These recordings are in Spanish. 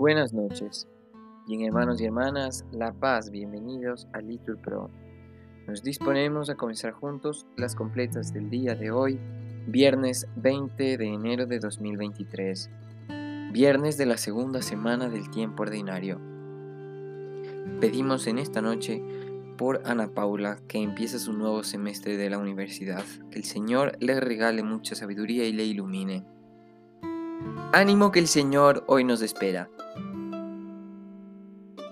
Buenas noches. Bien hermanos y hermanas, La Paz, bienvenidos a Litur Pro. Nos disponemos a comenzar juntos las completas del día de hoy, viernes 20 de enero de 2023, viernes de la segunda semana del tiempo ordinario. Pedimos en esta noche por Ana Paula, que empieza su nuevo semestre de la universidad, que el Señor le regale mucha sabiduría y le ilumine. Ánimo que el Señor hoy nos espera.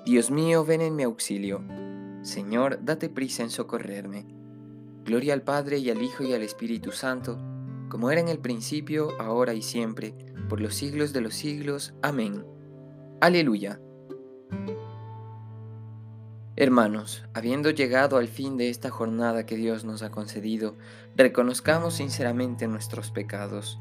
Dios mío, ven en mi auxilio. Señor, date prisa en socorrerme. Gloria al Padre y al Hijo y al Espíritu Santo, como era en el principio, ahora y siempre, por los siglos de los siglos. Amén. Aleluya. Hermanos, habiendo llegado al fin de esta jornada que Dios nos ha concedido, reconozcamos sinceramente nuestros pecados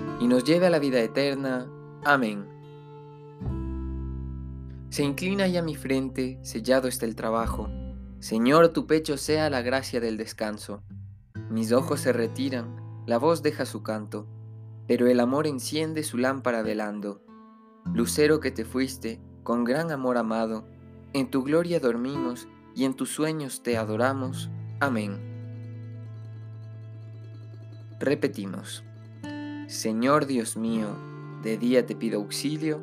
y nos lleve a la vida eterna. Amén. Se inclina ya mi frente, sellado está el trabajo. Señor, tu pecho sea la gracia del descanso. Mis ojos se retiran, la voz deja su canto, pero el amor enciende su lámpara velando. Lucero que te fuiste, con gran amor amado, en tu gloria dormimos y en tus sueños te adoramos. Amén. Repetimos. Señor Dios mío, de día te pido auxilio,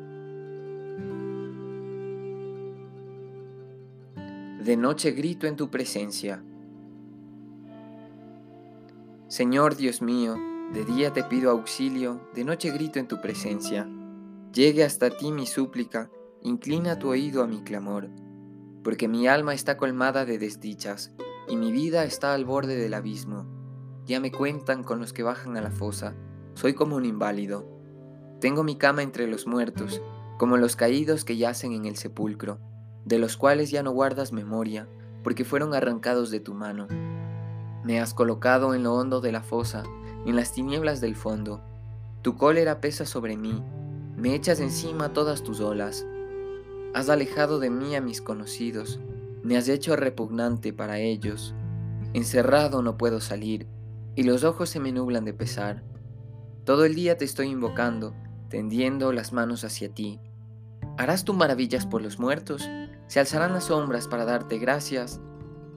de noche grito en tu presencia. Señor Dios mío, de día te pido auxilio, de noche grito en tu presencia. Llegue hasta ti mi súplica, inclina tu oído a mi clamor, porque mi alma está colmada de desdichas, y mi vida está al borde del abismo. Ya me cuentan con los que bajan a la fosa, soy como un inválido. Tengo mi cama entre los muertos, como los caídos que yacen en el sepulcro, de los cuales ya no guardas memoria, porque fueron arrancados de tu mano. Me has colocado en lo hondo de la fosa, en las tinieblas del fondo. Tu cólera pesa sobre mí, me echas encima todas tus olas. Has alejado de mí a mis conocidos, me has hecho repugnante para ellos. Encerrado no puedo salir, y los ojos se me nublan de pesar. Todo el día te estoy invocando, tendiendo las manos hacia ti. ¿Harás tú maravillas por los muertos? ¿Se alzarán las sombras para darte gracias?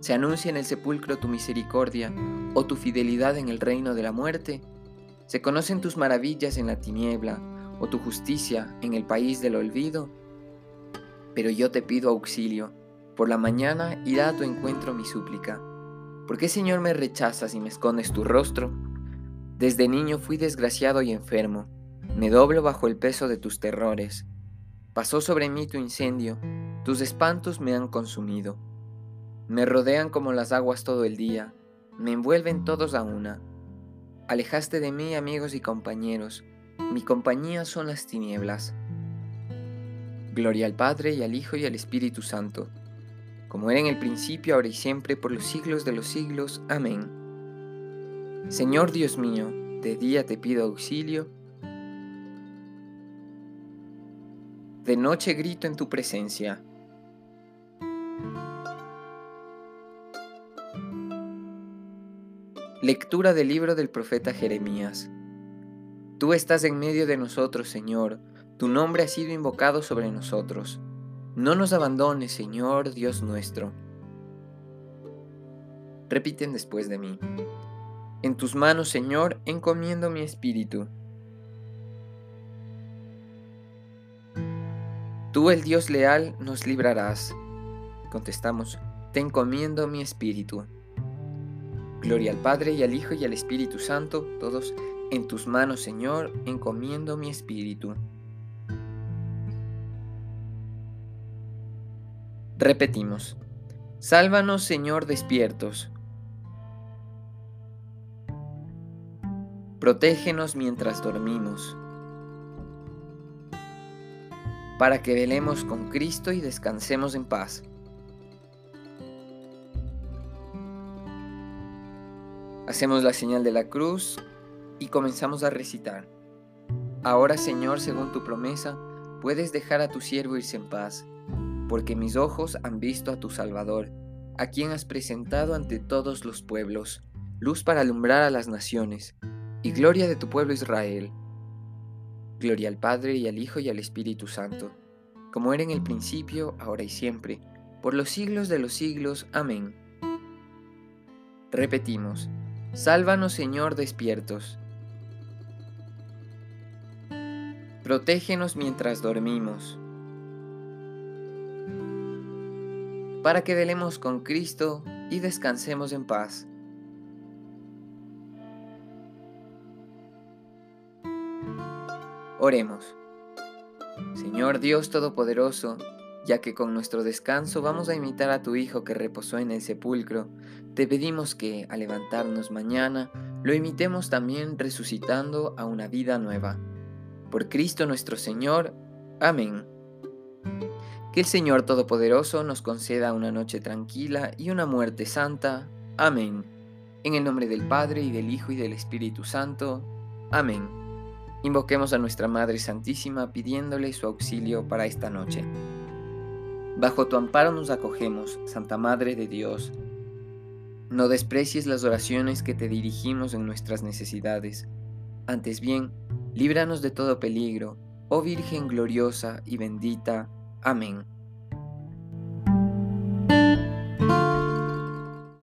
¿Se anuncia en el sepulcro tu misericordia o tu fidelidad en el reino de la muerte? ¿Se conocen tus maravillas en la tiniebla o tu justicia en el país del olvido? Pero yo te pido auxilio. Por la mañana irá a tu encuentro mi súplica. ¿Por qué, Señor, me rechazas y me escondes tu rostro? Desde niño fui desgraciado y enfermo, me doblo bajo el peso de tus terrores. Pasó sobre mí tu incendio, tus espantos me han consumido. Me rodean como las aguas todo el día, me envuelven todos a una. Alejaste de mí amigos y compañeros, mi compañía son las tinieblas. Gloria al Padre y al Hijo y al Espíritu Santo, como era en el principio, ahora y siempre, por los siglos de los siglos. Amén. Señor Dios mío, de día te pido auxilio, de noche grito en tu presencia. Lectura del libro del profeta Jeremías. Tú estás en medio de nosotros, Señor, tu nombre ha sido invocado sobre nosotros. No nos abandones, Señor Dios nuestro. Repiten después de mí. En tus manos, Señor, encomiendo mi espíritu. Tú, el Dios leal, nos librarás. Contestamos, te encomiendo mi espíritu. Gloria al Padre y al Hijo y al Espíritu Santo, todos en tus manos, Señor, encomiendo mi espíritu. Repetimos, Sálvanos, Señor, despiertos. Protégenos mientras dormimos, para que velemos con Cristo y descansemos en paz. Hacemos la señal de la cruz y comenzamos a recitar. Ahora, Señor, según tu promesa, puedes dejar a tu siervo irse en paz, porque mis ojos han visto a tu Salvador, a quien has presentado ante todos los pueblos, luz para alumbrar a las naciones y gloria de tu pueblo Israel. Gloria al Padre y al Hijo y al Espíritu Santo, como era en el principio, ahora y siempre, por los siglos de los siglos. Amén. Repetimos, sálvanos Señor despiertos. Protégenos mientras dormimos, para que velemos con Cristo y descansemos en paz. Oremos. Señor Dios Todopoderoso, ya que con nuestro descanso vamos a imitar a tu Hijo que reposó en el sepulcro, te pedimos que, al levantarnos mañana, lo imitemos también resucitando a una vida nueva. Por Cristo nuestro Señor. Amén. Que el Señor Todopoderoso nos conceda una noche tranquila y una muerte santa. Amén. En el nombre del Padre y del Hijo y del Espíritu Santo. Amén. Invoquemos a nuestra Madre Santísima pidiéndole su auxilio para esta noche. Bajo tu amparo nos acogemos, Santa Madre de Dios. No desprecies las oraciones que te dirigimos en nuestras necesidades. Antes bien, líbranos de todo peligro, oh Virgen gloriosa y bendita. Amén.